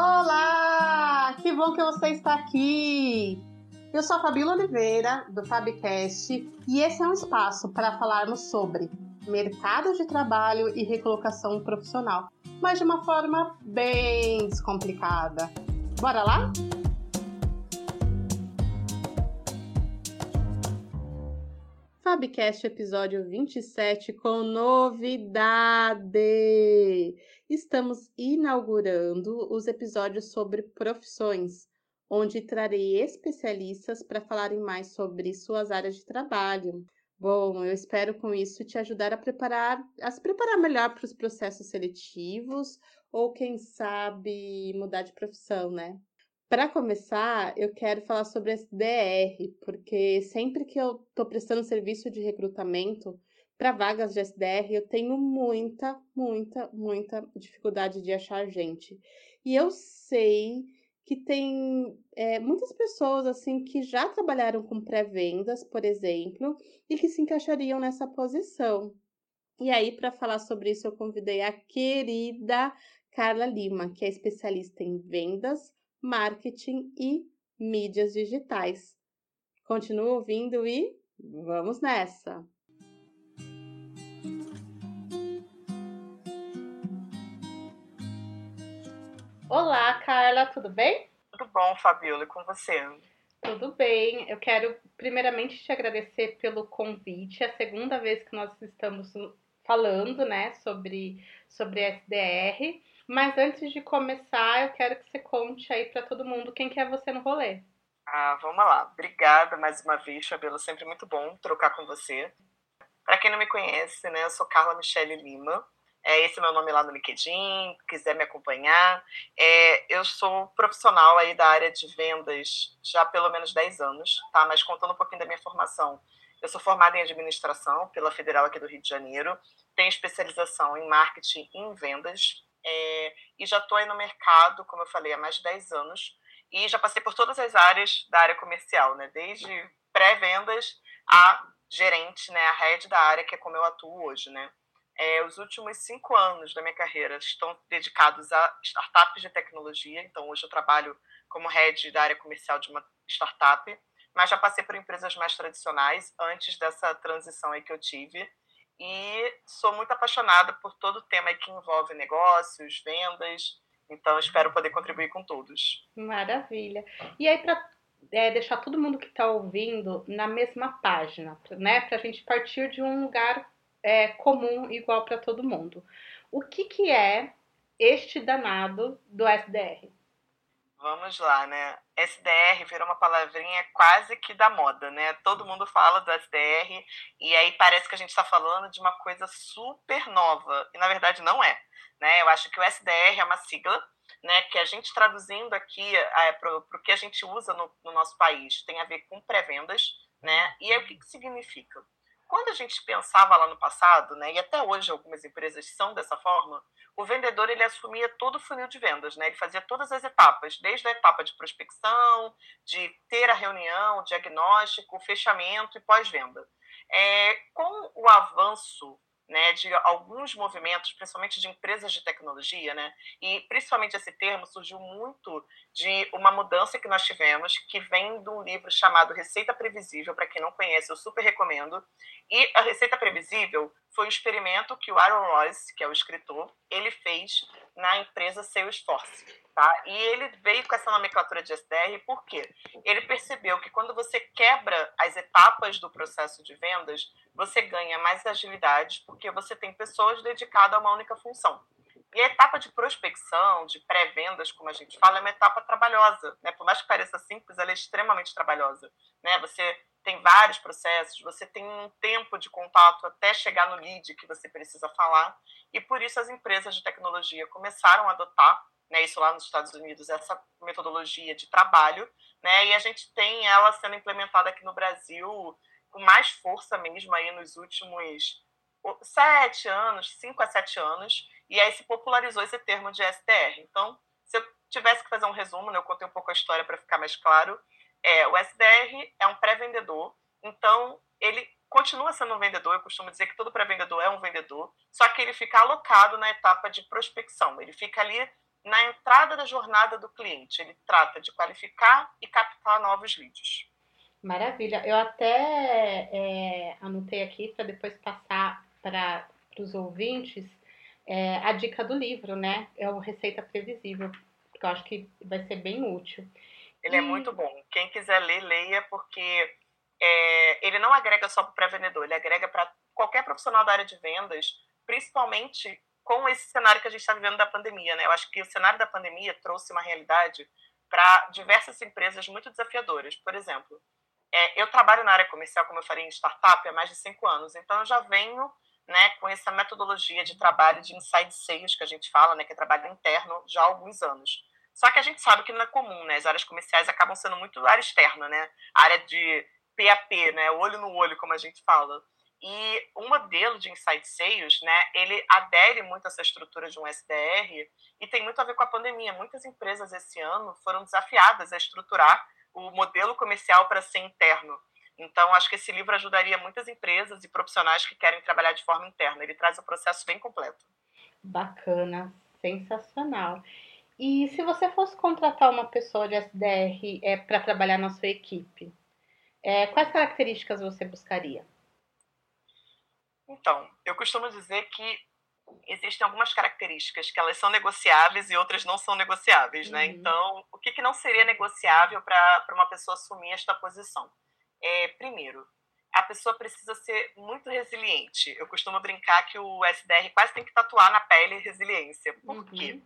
Olá! Que bom que você está aqui! Eu sou a Fabíola Oliveira, do Fabcast, e esse é um espaço para falarmos sobre mercado de trabalho e recolocação profissional, mas de uma forma bem descomplicada. Bora lá? Fabcast episódio 27 com novidade! Estamos inaugurando os episódios sobre profissões, onde trarei especialistas para falarem mais sobre suas áreas de trabalho. Bom, eu espero com isso te ajudar a preparar, a se preparar melhor para os processos seletivos ou quem sabe mudar de profissão, né? Para começar, eu quero falar sobre SDR, porque sempre que eu estou prestando serviço de recrutamento para vagas de SDR, eu tenho muita, muita, muita dificuldade de achar gente. E eu sei que tem é, muitas pessoas assim que já trabalharam com pré-vendas, por exemplo, e que se encaixariam nessa posição. E aí, para falar sobre isso, eu convidei a querida Carla Lima, que é especialista em vendas, marketing e mídias digitais. Continua ouvindo e vamos nessa! Olá, Carla, tudo bem? Tudo bom, Fabiola, e com você? Tudo bem. Eu quero primeiramente te agradecer pelo convite. É a segunda vez que nós estamos falando, né, sobre sobre SDR. Mas antes de começar, eu quero que você conte aí para todo mundo quem que é você no rolê. Ah, vamos lá. Obrigada mais uma vez, Fabiola. Sempre muito bom trocar com você. Para quem não me conhece, né, eu sou Carla Michele Lima. É esse meu nome lá no LinkedIn, quiser me acompanhar. É, eu sou profissional aí da área de vendas já há pelo menos 10 anos, tá? Mas contando um pouquinho da minha formação, eu sou formada em administração pela Federal aqui do Rio de Janeiro, tenho especialização em marketing e em vendas, é, e já estou aí no mercado, como eu falei, há mais de 10 anos. E já passei por todas as áreas da área comercial, né? Desde pré-vendas a gerente, né? A head da área, que é como eu atuo hoje, né? É, os últimos cinco anos da minha carreira estão dedicados a startups de tecnologia. Então, hoje eu trabalho como head da área comercial de uma startup, mas já passei por empresas mais tradicionais antes dessa transição aí que eu tive e sou muito apaixonada por todo o tema que envolve negócios, vendas. Então, espero poder contribuir com todos. Maravilha. E aí, para é, deixar todo mundo que está ouvindo na mesma página, né? Para a gente partir de um lugar é, comum, igual para todo mundo. O que, que é este danado do SDR? Vamos lá, né? SDR virou uma palavrinha quase que da moda, né? Todo mundo fala do SDR e aí parece que a gente está falando de uma coisa super nova e na verdade não é, né? Eu acho que o SDR é uma sigla, né? Que a gente traduzindo aqui é, para o que a gente usa no, no nosso país tem a ver com pré-vendas, né? E aí o que, que significa? Quando a gente pensava lá no passado, né, e até hoje algumas empresas são dessa forma, o vendedor ele assumia todo o funil de vendas, né? Ele fazia todas as etapas, desde a etapa de prospecção, de ter a reunião, diagnóstico, fechamento e pós-venda. É, com o avanço né, de alguns movimentos, principalmente de empresas de tecnologia, né, e principalmente esse termo surgiu muito de uma mudança que nós tivemos, que vem de um livro chamado Receita Previsível, para quem não conhece, eu super recomendo. E a Receita Previsível foi um experimento que o Aaron Royce, que é o escritor, ele fez na empresa Salesforce. Tá? E ele veio com essa nomenclatura de SDR porque ele percebeu que quando você quebra as etapas do processo de vendas, você ganha mais agilidade, porque você tem pessoas dedicadas a uma única função. E a etapa de prospecção, de pré-vendas, como a gente fala, é uma etapa trabalhosa. Né? Por mais que pareça simples, ela é extremamente trabalhosa. Né? Você tem vários processos, você tem um tempo de contato até chegar no lead que você precisa falar. E por isso as empresas de tecnologia começaram a adotar né, isso lá nos Estados Unidos, essa metodologia de trabalho, né, e a gente tem ela sendo implementada aqui no Brasil com mais força mesmo aí nos últimos sete anos, cinco a sete anos, e aí se popularizou esse termo de SDR. Então, se eu tivesse que fazer um resumo, né, eu contei um pouco a história para ficar mais claro, é, o SDR é um pré-vendedor, então ele continua sendo um vendedor, eu costumo dizer que todo pré-vendedor é um vendedor, só que ele fica alocado na etapa de prospecção, ele fica ali na entrada da jornada do cliente. Ele trata de qualificar e captar novos leads. Maravilha. Eu até é, anotei aqui para depois passar para os ouvintes é, a dica do livro, né? É o Receita Previsível, que eu acho que vai ser bem útil. Ele é e... é muito bom. Quem quiser ler, leia, porque é, ele não agrega só para o pré-vendedor, ele agrega para qualquer profissional da área de vendas, principalmente com esse cenário que a gente está vivendo da pandemia. Né? Eu acho que o cenário da pandemia trouxe uma realidade para diversas empresas muito desafiadoras. Por exemplo, é, eu trabalho na área comercial, como eu falei, em startup há mais de cinco anos, então eu já venho né, com essa metodologia de trabalho de inside sales que a gente fala, né, que é trabalho interno, já há alguns anos. Só que a gente sabe que não é comum, né? As áreas comerciais acabam sendo muito área externa, né? Área de PAP, né? Olho no olho, como a gente fala. E um modelo de inside sales, né, ele adere muito a essa estrutura de um SDR e tem muito a ver com a pandemia. Muitas empresas esse ano foram desafiadas a estruturar o modelo comercial para ser interno. Então, acho que esse livro ajudaria muitas empresas e profissionais que querem trabalhar de forma interna. Ele traz o processo bem completo. Bacana, sensacional. E se você fosse contratar uma pessoa de SDR é, para trabalhar na sua equipe, é, quais características você buscaria? Então, eu costumo dizer que existem algumas características que elas são negociáveis e outras não são negociáveis, né? Uhum. Então, o que, que não seria negociável para uma pessoa assumir esta posição? É, primeiro, a pessoa precisa ser muito resiliente. Eu costumo brincar que o SDR quase tem que tatuar na pele resiliência. Por uhum. quê?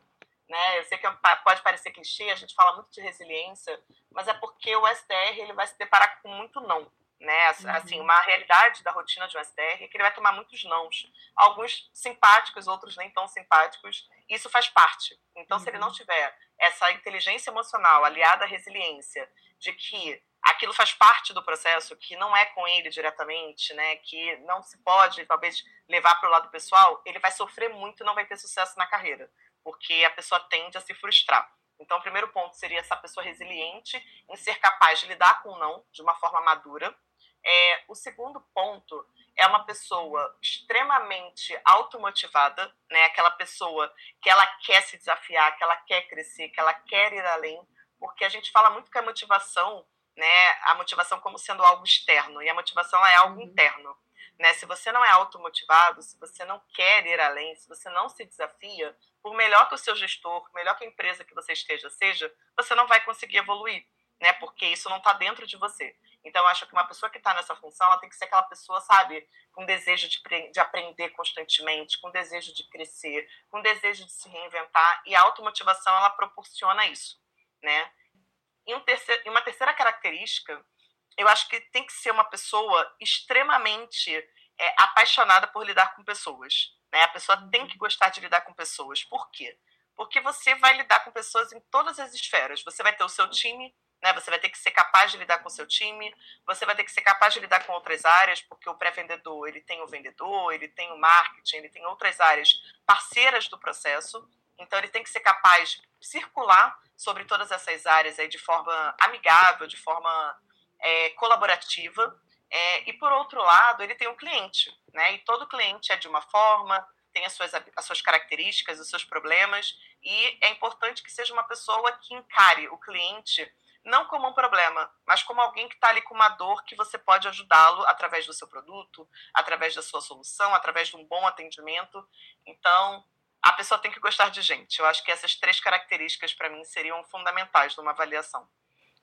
Né? Eu sei que é pode parecer clichê, a gente fala muito de resiliência, mas é porque o SDR ele vai se deparar com muito não né? Assim, uhum. uma realidade da rotina de um SDR é que ele vai tomar muitos nãos, alguns simpáticos, outros nem tão simpáticos. Isso faz parte. Então, uhum. se ele não uhum. tiver essa inteligência emocional aliada à resiliência de que aquilo faz parte do processo, que não é com ele diretamente, né? Que não se pode talvez levar para o lado pessoal, ele vai sofrer muito e não vai ter sucesso na carreira, porque a pessoa tende a se frustrar. Então, o primeiro ponto seria essa pessoa resiliente em ser capaz de lidar com o não de uma forma madura, é, o segundo ponto é uma pessoa extremamente automotivada, né? Aquela pessoa que ela quer se desafiar, que ela quer crescer, que ela quer ir além, porque a gente fala muito que a motivação, né? A motivação como sendo algo externo e a motivação é algo uhum. interno, né? Se você não é automotivado, se você não quer ir além, se você não se desafia, por melhor que o seu gestor, melhor que a empresa que você esteja seja, você não vai conseguir evoluir né? Porque isso não está dentro de você. Então, eu acho que uma pessoa que está nessa função, ela tem que ser aquela pessoa, sabe, com desejo de, de aprender constantemente, com desejo de crescer, com desejo de se reinventar. E a automotivação, ela proporciona isso, né? E, um terceiro, e uma terceira característica, eu acho que tem que ser uma pessoa extremamente é, apaixonada por lidar com pessoas. Né? A pessoa tem que gostar de lidar com pessoas. Por quê? Porque você vai lidar com pessoas em todas as esferas. Você vai ter o seu time, né? Você vai ter que ser capaz de lidar com o seu time, você vai ter que ser capaz de lidar com outras áreas, porque o pré-vendedor ele tem o vendedor, ele tem o marketing, ele tem outras áreas parceiras do processo. Então ele tem que ser capaz de circular sobre todas essas áreas aí de forma amigável, de forma é, colaborativa. É, e por outro lado, ele tem um cliente, né? E todo cliente é de uma forma, tem as suas, as suas características, os seus problemas, e é importante que seja uma pessoa que encare o cliente não como um problema, mas como alguém que está ali com uma dor que você pode ajudá-lo através do seu produto, através da sua solução, através de um bom atendimento. Então, a pessoa tem que gostar de gente. Eu acho que essas três características, para mim, seriam fundamentais numa avaliação.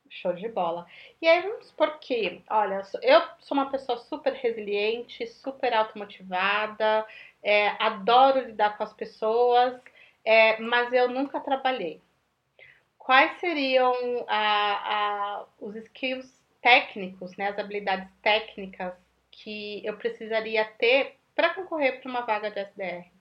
Show de bola. E aí, vamos supor que, olha, eu sou uma pessoa super resiliente, super automotivada, é, adoro lidar com as pessoas, é, mas eu nunca trabalhei quais seriam a, a, os skills técnicos, né, as habilidades técnicas que eu precisaria ter para concorrer para uma vaga de SDR?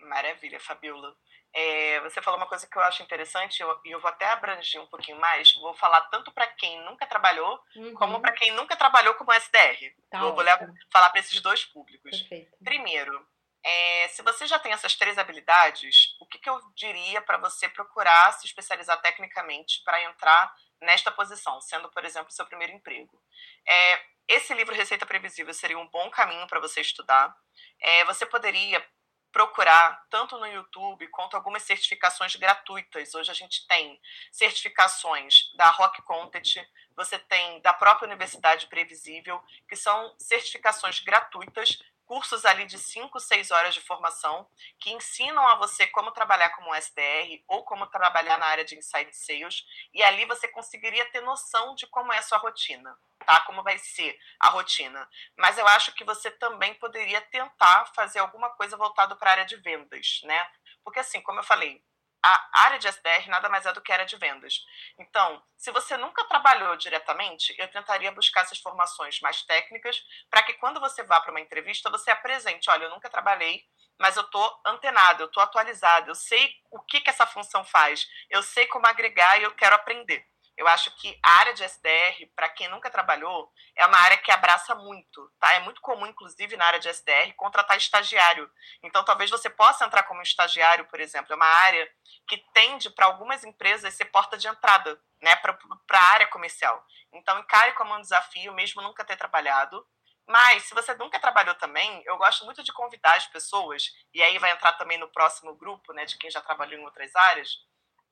Maravilha, Fabiola. É, você falou uma coisa que eu acho interessante e eu, eu, vou até abranger um pouquinho mais. Vou falar tanto para quem nunca trabalhou, uhum. como para quem nunca trabalhou como SDR. Tá vou, vou falar para esses dois públicos. Perfeito. Primeiro, é, se você já tem essas três habilidades, o que, que eu diria para você procurar se especializar tecnicamente para entrar nesta posição, sendo, por exemplo, seu primeiro emprego? É, esse livro Receita Previsível seria um bom caminho para você estudar. É, você poderia procurar tanto no YouTube quanto algumas certificações gratuitas. Hoje a gente tem certificações da Rock Content, você tem da própria Universidade Previsível, que são certificações gratuitas cursos ali de 5, 6 horas de formação que ensinam a você como trabalhar como SDR ou como trabalhar na área de inside sales e ali você conseguiria ter noção de como é a sua rotina, tá? Como vai ser a rotina. Mas eu acho que você também poderia tentar fazer alguma coisa voltado para a área de vendas, né? Porque assim, como eu falei, a área de SDR nada mais é do que área de vendas. Então, se você nunca trabalhou diretamente, eu tentaria buscar essas formações mais técnicas para que quando você vá para uma entrevista, você apresente, olha, eu nunca trabalhei, mas eu estou antenado, eu estou atualizado, eu sei o que, que essa função faz, eu sei como agregar e eu quero aprender. Eu acho que a área de SDR, para quem nunca trabalhou, é uma área que abraça muito, tá? É muito comum, inclusive, na área de SDR, contratar estagiário. Então, talvez você possa entrar como estagiário, por exemplo. É uma área que tende, para algumas empresas, ser porta de entrada, né? Para a área comercial. Então, encare como um desafio, mesmo nunca ter trabalhado. Mas, se você nunca trabalhou também, eu gosto muito de convidar as pessoas, e aí vai entrar também no próximo grupo, né, de quem já trabalhou em outras áreas,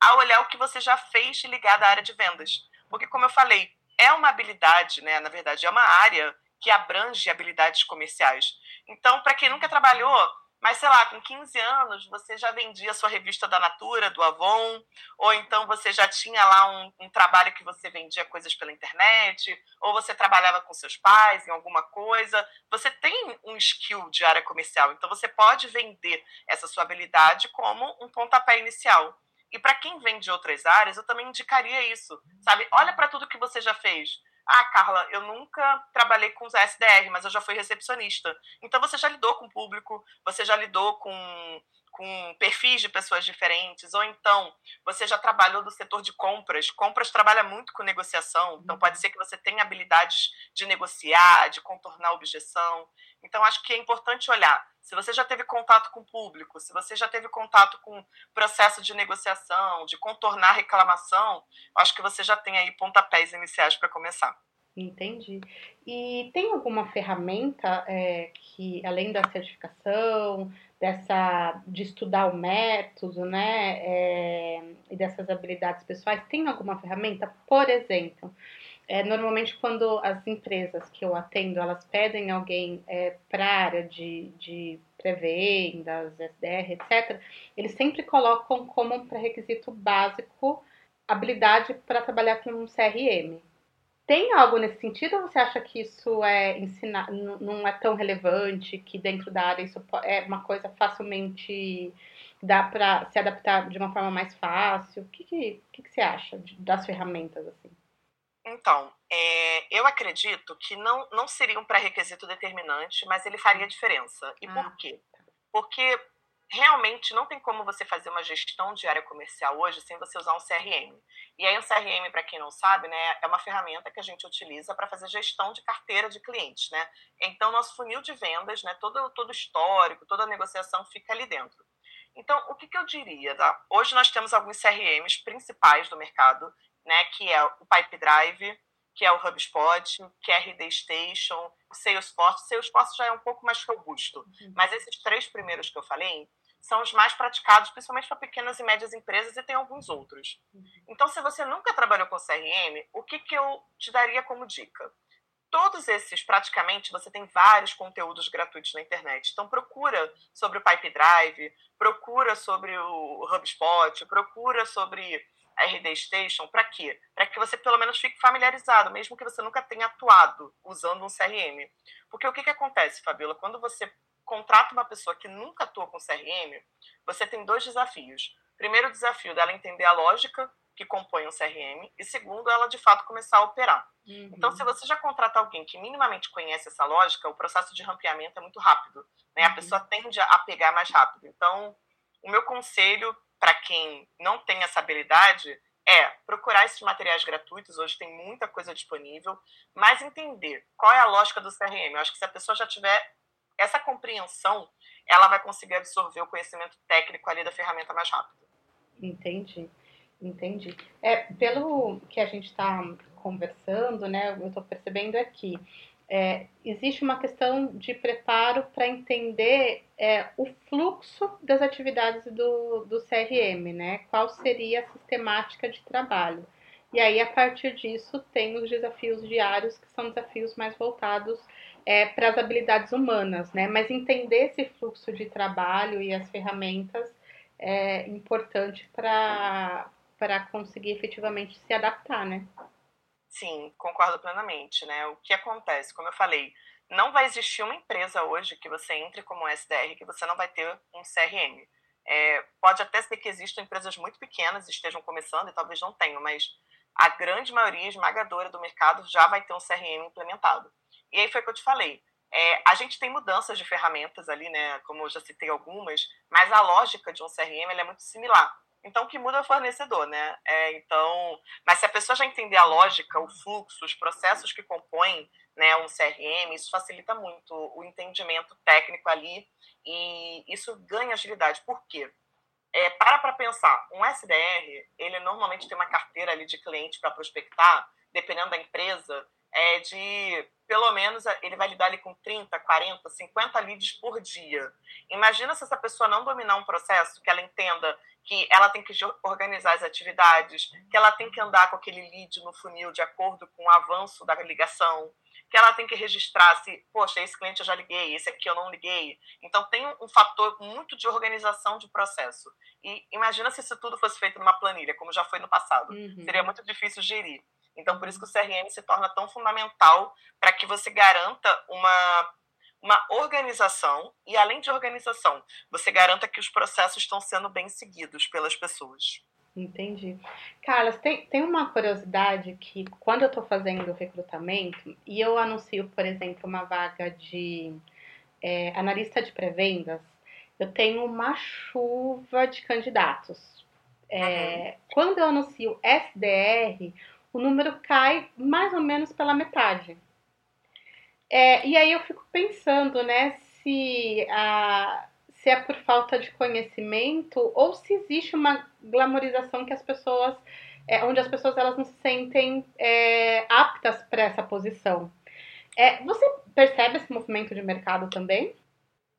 a olhar o que você já fez ligado à área de vendas. Porque, como eu falei, é uma habilidade, né? Na verdade, é uma área que abrange habilidades comerciais. Então, para quem nunca trabalhou, mas sei lá, com 15 anos, você já vendia sua revista da Natura, do Avon, ou então você já tinha lá um, um, trabalho que você vendia coisas pela internet, ou você trabalhava com seus pais em alguma coisa. Você tem um skill de área comercial, então você pode vender essa sua habilidade como um pontapé inicial. E para quem vem de outras áreas, eu também indicaria isso, sabe? Olha para tudo que você já fez. Ah, Carla, eu nunca trabalhei com SDR, mas eu já fui recepcionista. Então você já lidou com o público, você já lidou com, com perfis de pessoas diferentes, ou então você já trabalhou do setor de compras. Compras trabalha muito com negociação, então pode ser que você tenha habilidades de negociar, de contornar objeção. Então acho que é importante olhar se você já teve contato com o público, se você já teve contato com processo de negociação, de contornar reclamação, acho que você já tem aí pontapés iniciais para começar. Entendi. E tem alguma ferramenta é, que, além da certificação, dessa de estudar o método, né, é, e dessas habilidades pessoais, tem alguma ferramenta? Por exemplo, é, normalmente quando as empresas que eu atendo, elas pedem alguém é, para a área de, de pré-vendas, SDR, etc., eles sempre colocam como um pré-requisito básico habilidade para trabalhar com um CRM. Tem algo nesse sentido ou você acha que isso é ensinar, não é tão relevante, que dentro da área isso é uma coisa facilmente dá para se adaptar de uma forma mais fácil? O que, que, que, que você acha das ferramentas assim? Então, é, eu acredito que não, não seria um pré-requisito determinante, mas ele faria hum. diferença. E ah. por quê? Porque realmente não tem como você fazer uma gestão de área comercial hoje sem você usar um CRM. E aí, um CRM, para quem não sabe, né, é uma ferramenta que a gente utiliza para fazer gestão de carteira de clientes. Né? Então, nosso funil de vendas, né, todo, todo histórico, toda a negociação fica ali dentro. Então, o que, que eu diria? Tá? Hoje nós temos alguns CRMs principais do mercado né, que é o Pipe Drive, que é o HubSpot, que é a RD Station, o Salesforce. O Salesforce já é um pouco mais robusto, uhum. mas esses três primeiros que eu falei são os mais praticados, principalmente para pequenas e médias empresas, e tem alguns outros. Uhum. Então, se você nunca trabalhou com CRM, o que, que eu te daria como dica? Todos esses, praticamente, você tem vários conteúdos gratuitos na internet. Então, procura sobre o Pipe Drive, procura sobre o HubSpot, procura sobre RD Station, para quê? Para que você pelo menos fique familiarizado, mesmo que você nunca tenha atuado usando um CRM. Porque o que, que acontece, Fabiola? Quando você contrata uma pessoa que nunca atua com CRM, você tem dois desafios. Primeiro desafio dela entender a lógica que compõe um CRM e segundo, ela de fato começar a operar. Uhum. Então, se você já contrata alguém que minimamente conhece essa lógica, o processo de rampeamento é muito rápido. Né? Uhum. A pessoa tende a pegar mais rápido. Então, o meu conselho para quem não tem essa habilidade é procurar esses materiais gratuitos, hoje tem muita coisa disponível, mas entender qual é a lógica do CRM. Eu acho que se a pessoa já tiver essa compreensão, ela vai conseguir absorver o conhecimento técnico ali da ferramenta mais rápido. Entendi, entendi. É, pelo que a gente está conversando, né, eu estou percebendo aqui, é, existe uma questão de preparo para entender é, o fluxo das atividades do, do CRM, né? Qual seria a sistemática de trabalho. E aí, a partir disso, tem os desafios diários, que são desafios mais voltados é, para as habilidades humanas, né? Mas entender esse fluxo de trabalho e as ferramentas é importante para conseguir efetivamente se adaptar, né? Sim, concordo plenamente, né? O que acontece, como eu falei, não vai existir uma empresa hoje que você entre como SDR que você não vai ter um CRM. É, pode até ser que existam empresas muito pequenas estejam começando e talvez não tenham, mas a grande maioria esmagadora do mercado já vai ter um CRM implementado. E aí foi o que eu te falei. É, a gente tem mudanças de ferramentas ali, né? Como eu já citei algumas, mas a lógica de um CRM é muito similar. Então, o que muda é o fornecedor, né? É, então, mas se a pessoa já entender a lógica, o fluxo, os processos que compõem né, um CRM, isso facilita muito o entendimento técnico ali e isso ganha agilidade. Por quê? É, para para pensar, um SDR, ele normalmente tem uma carteira ali de cliente para prospectar, dependendo da empresa, é de pelo menos ele vai lidar ali com 30, 40, 50 leads por dia. Imagina se essa pessoa não dominar um processo, que ela entenda que ela tem que organizar as atividades, que ela tem que andar com aquele lead no funil de acordo com o avanço da ligação, que ela tem que registrar se, poxa, esse cliente eu já liguei, esse aqui eu não liguei. Então tem um fator muito de organização de processo. E imagina se isso tudo fosse feito numa planilha, como já foi no passado. Uhum. Seria muito difícil gerir. Então, por isso que o CRM se torna tão fundamental para que você garanta uma, uma organização e, além de organização, você garanta que os processos estão sendo bem seguidos pelas pessoas. Entendi. Carlos, tem, tem uma curiosidade que quando eu estou fazendo recrutamento e eu anuncio, por exemplo, uma vaga de é, analista de pré-vendas, eu tenho uma chuva de candidatos. É, uhum. Quando eu anuncio SDR, o número cai mais ou menos pela metade. É, e aí eu fico pensando, né, se, a, se é por falta de conhecimento ou se existe uma glamorização que as pessoas, é, onde as pessoas elas não se sentem é, aptas para essa posição. É, você percebe esse movimento de mercado também?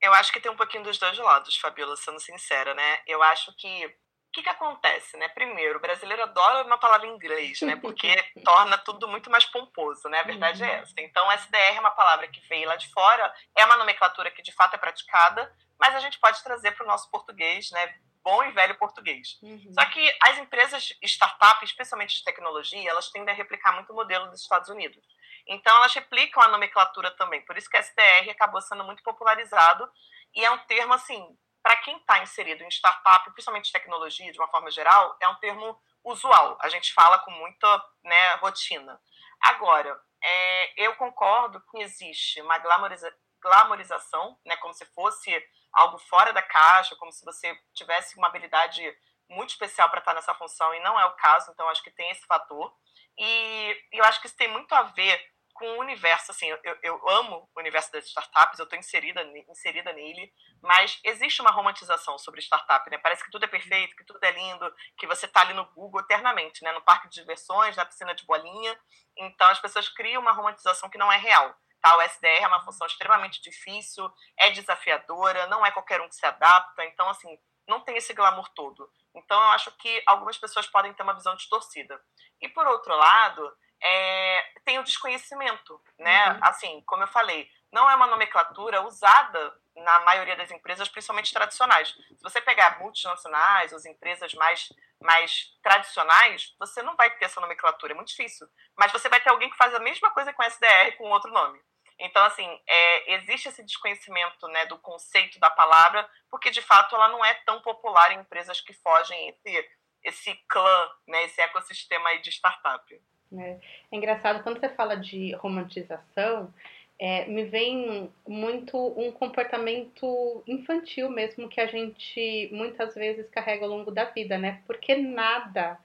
Eu acho que tem um pouquinho dos dois lados, Fabiola, sendo sincera, né? Eu acho que o que, que acontece, né? Primeiro, o brasileiro adora uma palavra em inglês, né? Porque torna tudo muito mais pomposo, né? A verdade é uhum. é essa. Então, SDR é uma palavra que veio lá de fora, é uma nomenclatura que de fato é praticada, mas a gente pode trazer para o nosso português, né? Bom e velho português. Uhum. Só que as empresas startups, especialmente de tecnologia, elas tendem a replicar muito o modelo dos Estados Unidos. Então, elas replicam a nomenclatura também. Por isso que SDR acabou sendo muito popularizado e é um termo, assim, para quem está inserido em startup, principalmente tecnologia, de uma forma geral, é um termo usual. A gente fala com muita né, rotina. Agora, é, eu concordo que existe uma glamoriza glamorização, né, como se fosse algo fora da caixa, como se você tivesse uma habilidade muito especial para estar nessa função, e não é o caso, então acho que tem esse fator. E, e eu acho que isso tem muito a ver com o universo, assim, eu, eu amo o universo das startups, eu estou inserida, inserida nele, mas existe uma romantização sobre startup, né? Parece que tudo é perfeito, que tudo é lindo, que você está ali no Google eternamente, né? No parque de diversões, na piscina de bolinha. Então as pessoas criam uma romantização que não é real. Tá? O SDR é uma função extremamente difícil, é desafiadora, não é qualquer um que se adapta, então assim, não tem esse glamour todo. Então eu acho que algumas pessoas podem ter uma visão distorcida. E por outro lado, é, tem o desconhecimento, né? Uhum. Assim, como eu falei, não é uma nomenclatura usada na maioria das empresas, principalmente tradicionais. Se você pegar multinacionais, as empresas mais, mais tradicionais, você não vai ter essa nomenclatura, é muito difícil. Mas você vai ter alguém que faz a mesma coisa com SDR com outro nome. Então, assim, é, existe esse desconhecimento né, do conceito da palavra, porque de fato ela não é tão popular em empresas que fogem esse, esse clã, né, esse ecossistema aí de startup. É, é engraçado, quando você fala de romantização, é, me vem muito um comportamento infantil mesmo que a gente muitas vezes carrega ao longo da vida, né? Porque nada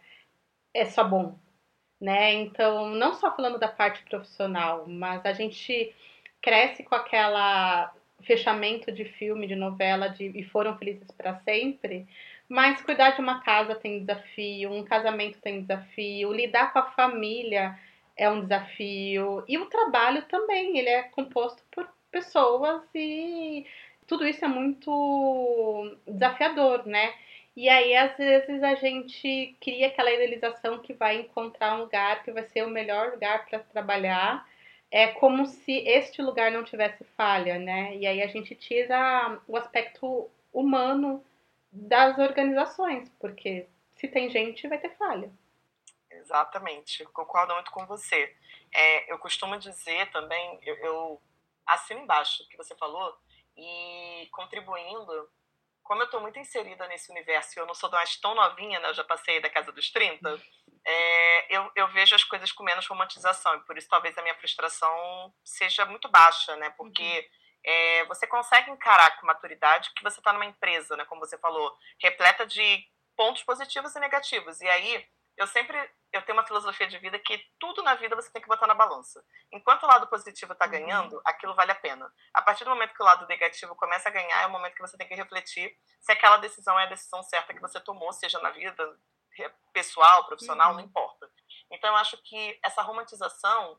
é só bom, né? Então, não só falando da parte profissional, mas a gente cresce com aquela fechamento de filme, de novela, de e foram felizes para sempre, mas cuidar de uma casa tem desafio, um casamento tem desafio, lidar com a família é um desafio. E o trabalho também, ele é composto por pessoas e tudo isso é muito desafiador, né? E aí, às vezes, a gente cria aquela idealização que vai encontrar um lugar que vai ser o melhor lugar para trabalhar. É como se este lugar não tivesse falha, né? E aí a gente tira o aspecto humano das organizações, porque se tem gente, vai ter falha. Exatamente, concordo muito com você. É, eu costumo dizer também, eu, eu assino embaixo o que você falou, e contribuindo, como eu estou muito inserida nesse universo e eu não sou mais tão novinha, né, eu já passei da casa dos 30, é, eu, eu vejo as coisas com menos romantização, e por isso talvez a minha frustração seja muito baixa, né, porque... Uhum. É, você consegue encarar com maturidade que você está numa empresa, né, como você falou, repleta de pontos positivos e negativos. E aí, eu sempre eu tenho uma filosofia de vida que tudo na vida você tem que botar na balança. Enquanto o lado positivo está uhum. ganhando, aquilo vale a pena. A partir do momento que o lado negativo começa a ganhar, é o momento que você tem que refletir se aquela decisão é a decisão certa que você tomou, seja na vida pessoal, profissional, uhum. não importa. Então eu acho que essa romantização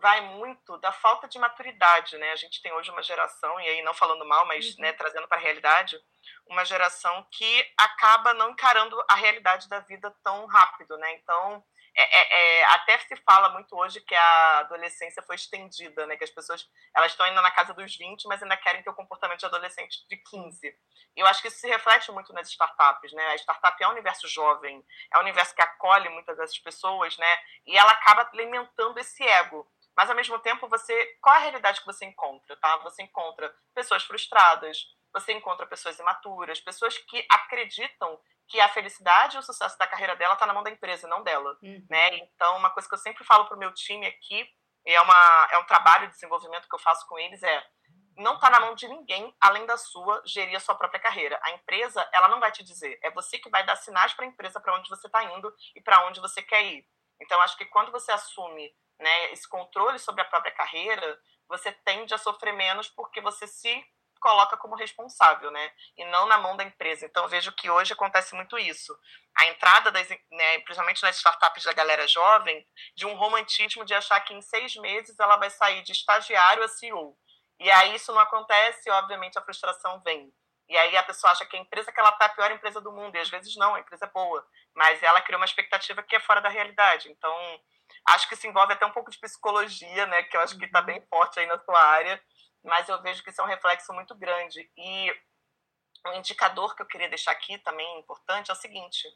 vai muito da falta de maturidade, né? A gente tem hoje uma geração e aí não falando mal, mas uhum. né, trazendo para a realidade, uma geração que acaba não encarando a realidade da vida tão rápido, né? Então, é, é, é, até se fala muito hoje que a adolescência foi estendida, né? Que as pessoas elas estão ainda na casa dos 20, mas ainda querem ter o comportamento de adolescente de 15. E eu acho que isso se reflete muito nas startups, né? A startup é um universo jovem, é um universo que acolhe muitas dessas pessoas, né? E ela acaba alimentando esse ego. Mas ao mesmo tempo, você, qual é a realidade que você encontra, tá? Você encontra pessoas frustradas, você encontra pessoas imaturas, pessoas que acreditam que a felicidade e o sucesso da carreira dela está na mão da empresa, não dela, uhum. né? Então, uma coisa que eu sempre falo para o meu time aqui, e é, uma, é um trabalho de desenvolvimento que eu faço com eles, é não está na mão de ninguém além da sua gerir a sua própria carreira. A empresa, ela não vai te dizer, é você que vai dar sinais para a empresa para onde você está indo e para onde você quer ir. Então, acho que quando você assume né, esse controle sobre a própria carreira, você tende a sofrer menos porque você se coloca como responsável, né? E não na mão da empresa. Então, vejo que hoje acontece muito isso. A entrada, das, né, principalmente nas startups da galera jovem, de um romantismo de achar que em seis meses ela vai sair de estagiário a CEO. E aí isso não acontece, obviamente a frustração vem. E aí a pessoa acha que a empresa que ela está é a pior empresa do mundo, e às vezes não, a empresa é boa. Mas ela criou uma expectativa que é fora da realidade. Então, acho que isso envolve até um pouco de psicologia, né? Que eu acho que está bem forte aí na sua área mas eu vejo que isso é um reflexo muito grande. E um indicador que eu queria deixar aqui também importante é o seguinte: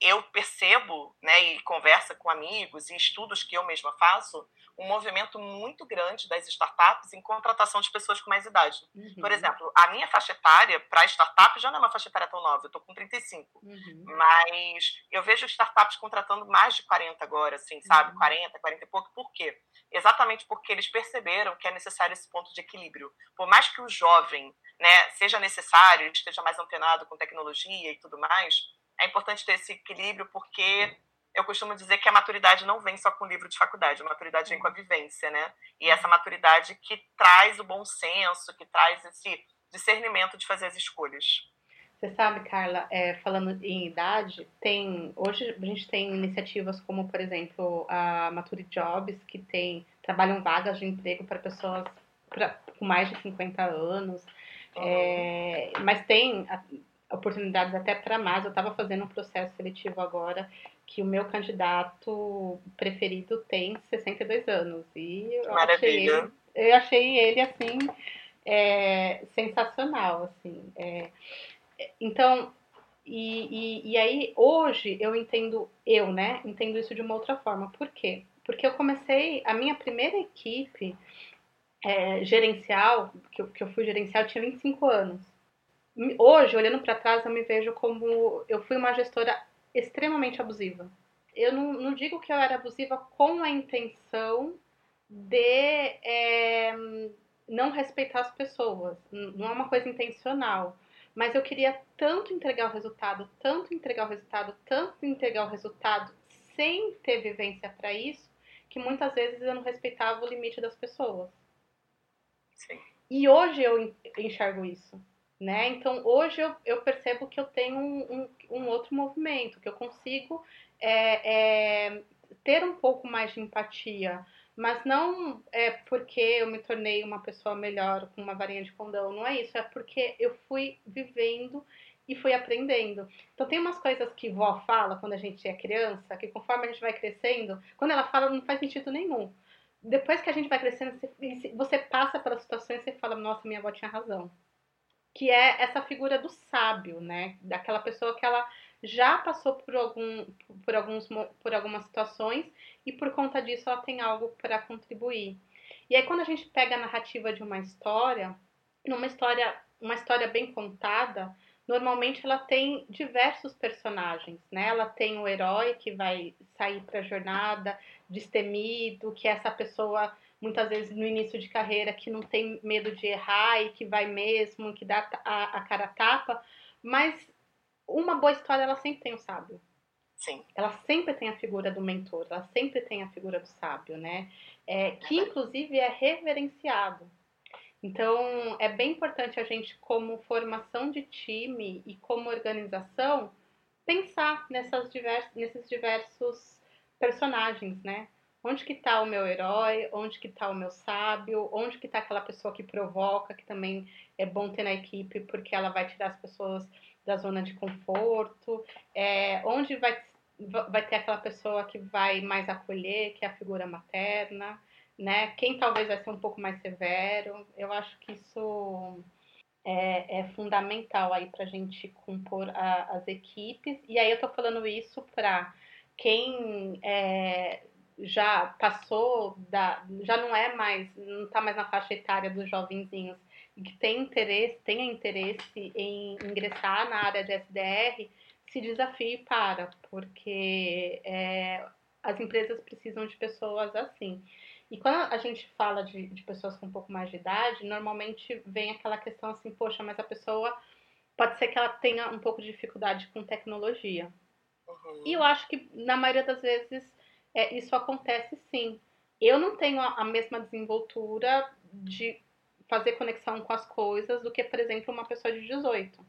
eu percebo, né, e conversa com amigos e estudos que eu mesma faço, um movimento muito grande das startups em contratação de pessoas com mais idade. Uhum. Por exemplo, a minha faixa etária para startup já não é uma faixa etária tão nova, eu estou com 35. Uhum. Mas eu vejo startups contratando mais de 40 agora, assim, sabe? Uhum. 40, 40 e pouco. Por quê? Exatamente porque eles perceberam que é necessário esse ponto de equilíbrio. Por mais que o jovem né, seja necessário, esteja mais antenado com tecnologia e tudo mais, é importante ter esse equilíbrio porque eu costumo dizer que a maturidade não vem só com o livro de faculdade, a maturidade vem com a vivência, né? E essa maturidade que traz o bom senso, que traz esse discernimento de fazer as escolhas. Você sabe, Carla, é, falando em idade, tem hoje a gente tem iniciativas como, por exemplo, a Mature Jobs, que tem trabalham vagas de emprego para pessoas pra, com mais de 50 anos, uhum. É, mas tem oportunidades até para mais. Eu estava fazendo um processo seletivo agora que o meu candidato preferido tem 62 anos. E eu achei ele, eu achei ele assim, é, sensacional. Assim, é, então, e, e, e, aí hoje eu entendo, eu, né, entendo isso de uma outra forma. Por quê? Porque eu comecei, a minha primeira equipe é, gerencial, que eu, que eu fui gerencial, eu tinha 25 anos. Hoje, olhando para trás, eu me vejo como eu fui uma gestora extremamente abusiva. Eu não, não digo que eu era abusiva com a intenção de é, não respeitar as pessoas. Não é uma coisa intencional. Mas eu queria tanto entregar o resultado, tanto entregar o resultado, tanto entregar o resultado, sem ter vivência para isso, que muitas vezes eu não respeitava o limite das pessoas. Sim. E hoje eu enxergo isso. Né? Então, hoje eu, eu percebo que eu tenho um, um, um outro movimento, que eu consigo é, é, ter um pouco mais de empatia, mas não é porque eu me tornei uma pessoa melhor com uma varinha de condão, não é isso, é porque eu fui vivendo e fui aprendendo. Então tem umas coisas que vó fala quando a gente é criança, que conforme a gente vai crescendo, quando ela fala não faz sentido nenhum. Depois que a gente vai crescendo, você passa pelas situações e você fala, nossa, minha avó tinha razão. Que é essa figura do sábio, né? Daquela pessoa que ela já passou por, algum, por, alguns, por algumas situações e por conta disso ela tem algo para contribuir. E aí quando a gente pega a narrativa de uma história, numa história, uma história bem contada, normalmente ela tem diversos personagens, né? Ela tem o herói que vai sair para a jornada, destemido, que é essa pessoa muitas vezes no início de carreira que não tem medo de errar e que vai mesmo, que dá a, a cara a tapa, mas uma boa história ela sempre tem o um sábio. Sim. Ela sempre tem a figura do mentor, ela sempre tem a figura do sábio, né? É, que inclusive é reverenciado. Então, é bem importante a gente, como formação de time e como organização, pensar nessas divers, nesses diversos personagens, né? Onde que tá o meu herói? Onde que tá o meu sábio? Onde que tá aquela pessoa que provoca, que também é bom ter na equipe, porque ela vai tirar as pessoas da zona de conforto? É, onde vai, vai ter aquela pessoa que vai mais acolher, que é a figura materna? né? Quem talvez vai ser um pouco mais severo. Eu acho que isso é, é fundamental aí para a gente compor a, as equipes. E aí eu estou falando isso para quem é, já passou da, já não é mais, não está mais na faixa etária dos jovenzinhos e que tem interesse, tenha interesse em ingressar na área de SDR, se desafie para, porque é, as empresas precisam de pessoas assim. E quando a gente fala de, de pessoas com um pouco mais de idade, normalmente vem aquela questão assim, poxa, mas a pessoa pode ser que ela tenha um pouco de dificuldade com tecnologia. Uhum. E eu acho que na maioria das vezes é, isso acontece sim. Eu não tenho a, a, mesma desenvoltura de fazer conexão com as coisas do que, por exemplo, uma pessoa de 18.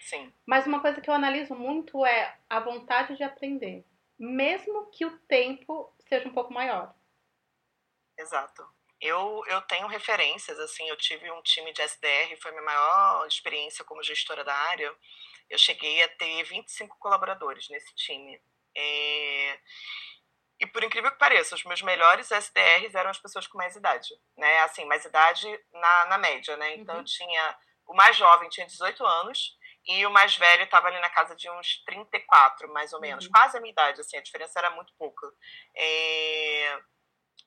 Sim. Mas uma coisa que eu analiso muito é a vontade de aprender, mesmo que o tempo seja um pouco maior. Exato. Eu, eu tenho referências, assim, eu tive um time de SDR, foi a minha maior experiência como gestora da área. Eu cheguei a ter 25 colaboradores nesse time. É... E por incrível que pareça, os meus melhores SDRs eram as pessoas com mais idade, né? Assim, mais idade na, na média, né? Então uhum. eu tinha. O mais jovem tinha 18 anos e o mais velho estava ali na casa de uns 34, mais ou menos. Uhum. Quase a minha idade, assim, a diferença era muito pouca. É...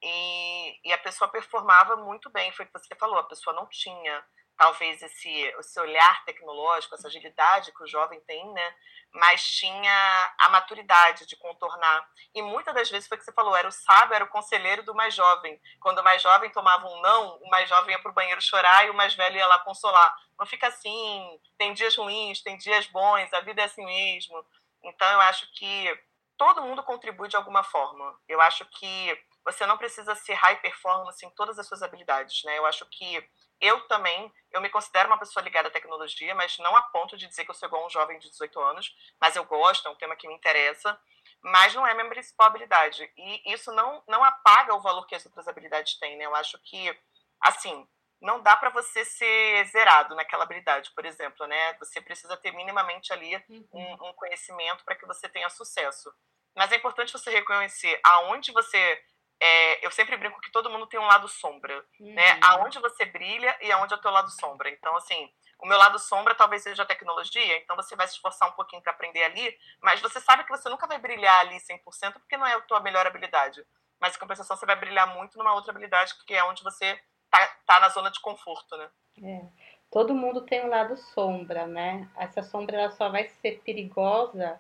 E, e a pessoa performava muito bem, foi o que você falou, a pessoa não tinha talvez esse, esse olhar tecnológico, essa agilidade que o jovem tem, né? Mas tinha a maturidade de contornar. E muitas das vezes foi o que você falou, era o sábio, era o conselheiro do mais jovem. Quando o mais jovem tomava um não, o mais jovem ia para o banheiro chorar e o mais velho ia lá consolar. Não fica assim, tem dias ruins, tem dias bons, a vida é assim mesmo. Então eu acho que todo mundo contribui de alguma forma. Eu acho que você não precisa ser high performance em todas as suas habilidades, né? Eu acho que eu também, eu me considero uma pessoa ligada à tecnologia, mas não a ponto de dizer que eu sou igual um jovem de 18 anos, mas eu gosto, é um tema que me interessa, mas não é minha principal habilidade. E isso não, não apaga o valor que as outras habilidades têm, né? Eu acho que, assim, não dá para você ser zerado naquela habilidade, por exemplo, né? Você precisa ter minimamente ali uhum. um, um conhecimento para que você tenha sucesso. Mas é importante você reconhecer aonde você é, eu sempre brinco que todo mundo tem um lado sombra, né? uhum. né? Aonde você brilha e aonde é o teu lado sombra. Então, assim, o meu lado sombra talvez seja a tecnologia, então você vai se esforçar um pouquinho para aprender ali, mas você sabe que você nunca vai brilhar ali 100% porque não é a tua melhor habilidade. Mas, em compensação, você vai brilhar muito numa outra habilidade que é onde você tá, tá na zona de conforto, né? É. Todo mundo tem um lado sombra, né? Essa sombra ela só vai ser perigosa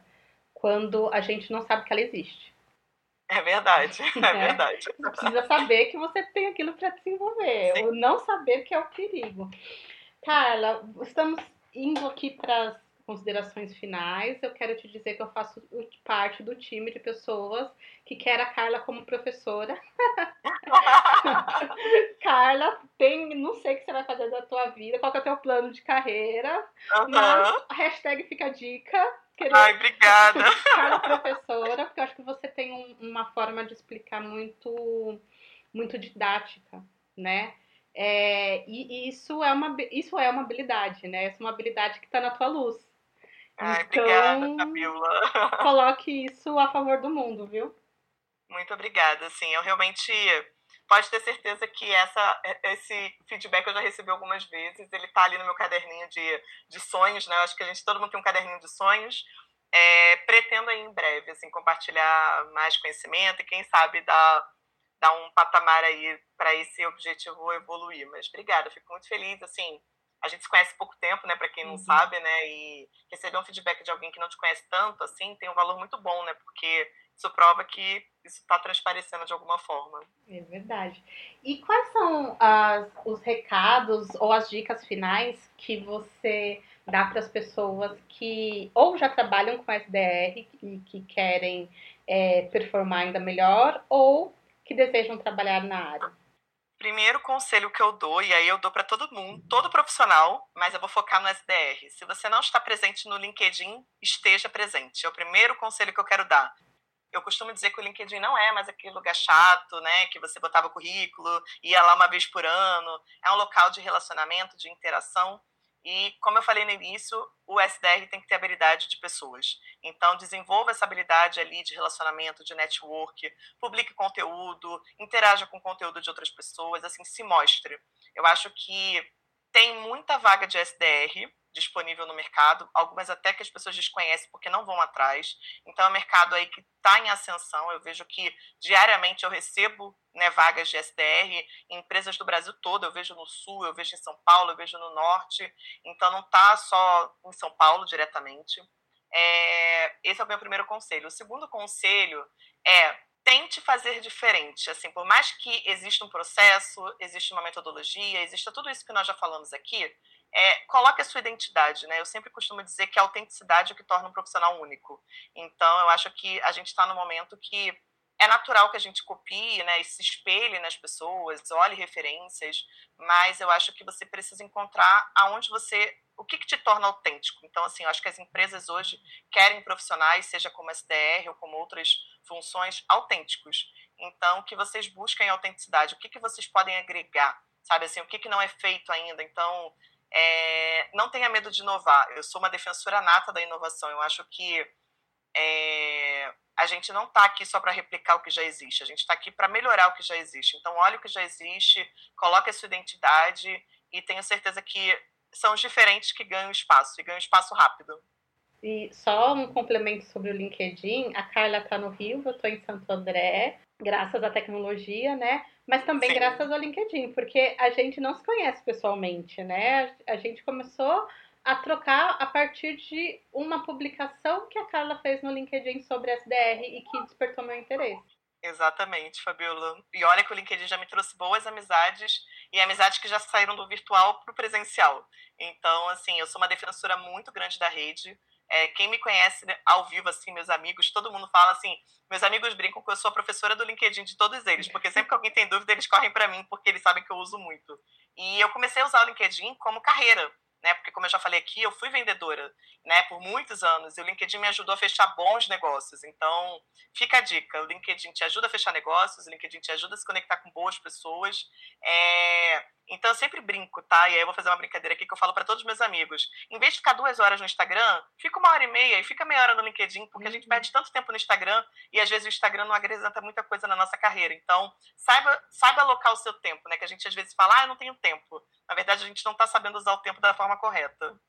quando a gente não sabe que ela existe. É verdade, é, é verdade. Você precisa saber que você tem aquilo para desenvolver, Sim. ou não saber que é o perigo. Carla, estamos indo aqui para as considerações finais. Eu quero te dizer que eu faço parte do time de pessoas que quer a Carla como professora. Carla, tem, não sei o que você vai fazer da tua vida, qual é o teu plano de carreira, uhum. mas hashtag fica a dica querer. Ai, obrigada. Professora, porque eu acho que você tem um, uma forma de explicar muito, muito didática, né? É, e, e isso é uma isso é uma habilidade, né? Essa é uma habilidade que está na tua luz. Ai, então, obrigada, Camila. Coloque isso a favor do mundo, viu? Muito obrigada. Sim, eu realmente pode ter certeza que essa, esse feedback eu já recebi algumas vezes. Ele está ali no meu caderninho de, de sonhos, né? Eu acho que a gente todo mundo tem um caderninho de sonhos. É, pretendo aí em breve assim compartilhar mais conhecimento e quem sabe dar, dar um patamar aí para esse objetivo evoluir. Mas obrigada, fico muito feliz assim a gente se conhece pouco tempo, né, para quem não uhum. sabe, né, e receber um feedback de alguém que não te conhece tanto, assim, tem um valor muito bom, né, porque isso prova que isso está transparecendo de alguma forma. É verdade. E quais são as, os recados ou as dicas finais que você dá para as pessoas que ou já trabalham com SDR e que querem é, performar ainda melhor ou que desejam trabalhar na área? Primeiro conselho que eu dou, e aí eu dou para todo mundo, todo profissional, mas eu vou focar no SDR. Se você não está presente no LinkedIn, esteja presente. É o primeiro conselho que eu quero dar. Eu costumo dizer que o LinkedIn não é mais aquele lugar chato, né? Que você botava currículo, ia lá uma vez por ano. É um local de relacionamento, de interação. E, como eu falei no início, o SDR tem que ter habilidade de pessoas. Então, desenvolva essa habilidade ali de relacionamento, de network, publique conteúdo, interaja com o conteúdo de outras pessoas, assim, se mostre. Eu acho que tem muita vaga de SDR, disponível no mercado, algumas até que as pessoas desconhecem porque não vão atrás. Então, é um mercado aí que está em ascensão. Eu vejo que diariamente eu recebo né, vagas de SDR em empresas do Brasil todo. Eu vejo no Sul, eu vejo em São Paulo, eu vejo no Norte. Então, não está só em São Paulo diretamente. É, esse é o meu primeiro conselho. O segundo conselho é tente fazer diferente. Assim, por mais que exista um processo, exista uma metodologia, exista tudo isso que nós já falamos aqui, é, coloque a sua identidade, né? Eu sempre costumo dizer que a autenticidade é o que torna um profissional único. Então, eu acho que a gente está no momento que é natural que a gente copie, né, e se espelhe nas pessoas, olhe referências, mas eu acho que você precisa encontrar aonde você, o que, que te torna autêntico. Então, assim, eu acho que as empresas hoje querem profissionais, seja como SDR ou como outras funções, autênticos. Então, que vocês busquem autenticidade, o que, que vocês podem agregar, sabe, assim, o que, que não é feito ainda. Então, é, não tenha medo de inovar. Eu sou uma defensora nata da inovação. Eu acho que é, a gente não está aqui só para replicar o que já existe, a gente está aqui para melhorar o que já existe. Então, olhe o que já existe, coloque a sua identidade e tenho certeza que são os diferentes que ganham espaço e ganham espaço rápido. E só um complemento sobre o LinkedIn, a Carla está no Rio, eu estou em Santo André, graças à tecnologia, né? Mas também Sim. graças ao LinkedIn, porque a gente não se conhece pessoalmente, né? A gente começou a trocar a partir de uma publicação que a Carla fez no LinkedIn sobre SDR e que despertou meu interesse. Exatamente, Fabiola. E olha que o LinkedIn já me trouxe boas amizades e amizades que já saíram do virtual para o presencial. Então, assim, eu sou uma defensora muito grande da rede. É, quem me conhece né, ao vivo, assim, meus amigos, todo mundo fala assim. Meus amigos brincam que eu sou a professora do LinkedIn de todos eles, porque sempre que alguém tem dúvida, eles correm para mim, porque eles sabem que eu uso muito. E eu comecei a usar o LinkedIn como carreira né? Porque como eu já falei aqui, eu fui vendedora, né, por muitos anos, e o LinkedIn me ajudou a fechar bons negócios. Então, fica a dica, o LinkedIn te ajuda a fechar negócios, o LinkedIn te ajuda a se conectar com boas pessoas. É... Então, eu sempre brinco, tá? E aí eu vou fazer uma brincadeira aqui que eu falo para todos os meus amigos. Em vez de ficar duas horas no Instagram, fica uma hora e meia e fica meia hora no LinkedIn, porque a gente perde tanto tempo no Instagram e às vezes o Instagram não acrescenta muita coisa na nossa carreira. Então, saiba, saiba alocar o seu tempo, né? Que a gente às vezes fala, ah, eu não tenho tempo. Na verdade, a gente não está sabendo usar o tempo da forma correta.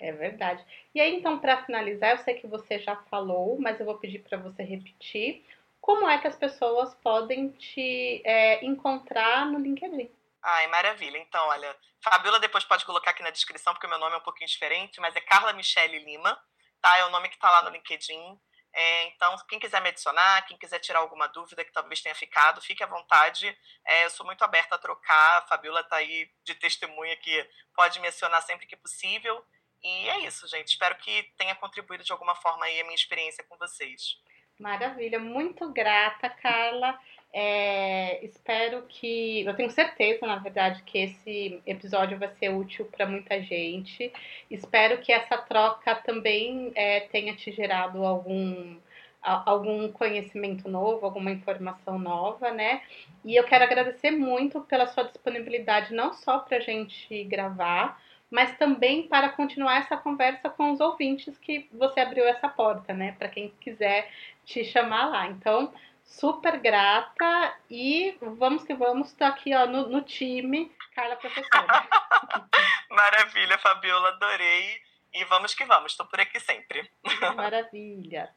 É verdade. E aí, então, para finalizar, eu sei que você já falou, mas eu vou pedir para você repetir. Como é que as pessoas podem te é, encontrar no LinkedIn? Ai, maravilha. Então, olha, Fabiola depois pode colocar aqui na descrição, porque o meu nome é um pouquinho diferente, mas é Carla Michele Lima, tá? É o nome que está lá no LinkedIn. É, então, quem quiser me adicionar, quem quiser tirar alguma dúvida que talvez tenha ficado, fique à vontade. É, eu sou muito aberta a trocar. A Fabiola está aí de testemunha que pode me acionar sempre que possível. E é isso, gente. Espero que tenha contribuído de alguma forma aí a minha experiência com vocês. Maravilha, muito grata, Carla. É, espero que. Eu tenho certeza, na verdade, que esse episódio vai ser útil para muita gente. Espero que essa troca também é, tenha te gerado algum, algum conhecimento novo, alguma informação nova, né? E eu quero agradecer muito pela sua disponibilidade, não só para a gente gravar, mas também para continuar essa conversa com os ouvintes que você abriu essa porta, né? Para quem quiser te chamar lá. Então, super grata e vamos que vamos, estar aqui ó, no, no time, Carla Professora. Maravilha, Fabiola, adorei. E vamos que vamos, estou por aqui sempre. Maravilha.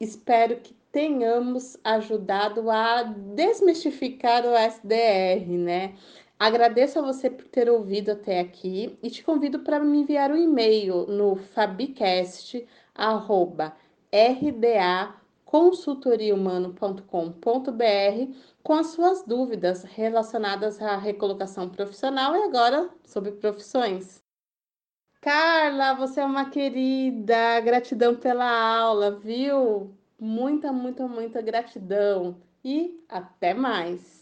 Espero que tenhamos ajudado a desmistificar o SDR, né? Agradeço a você por ter ouvido até aqui e te convido para me enviar um e-mail no fabicast@rdaconsultoriahumano.com.br com as suas dúvidas relacionadas à recolocação profissional e agora sobre profissões. Carla, você é uma querida. Gratidão pela aula, viu? Muita, muita, muita gratidão. E até mais.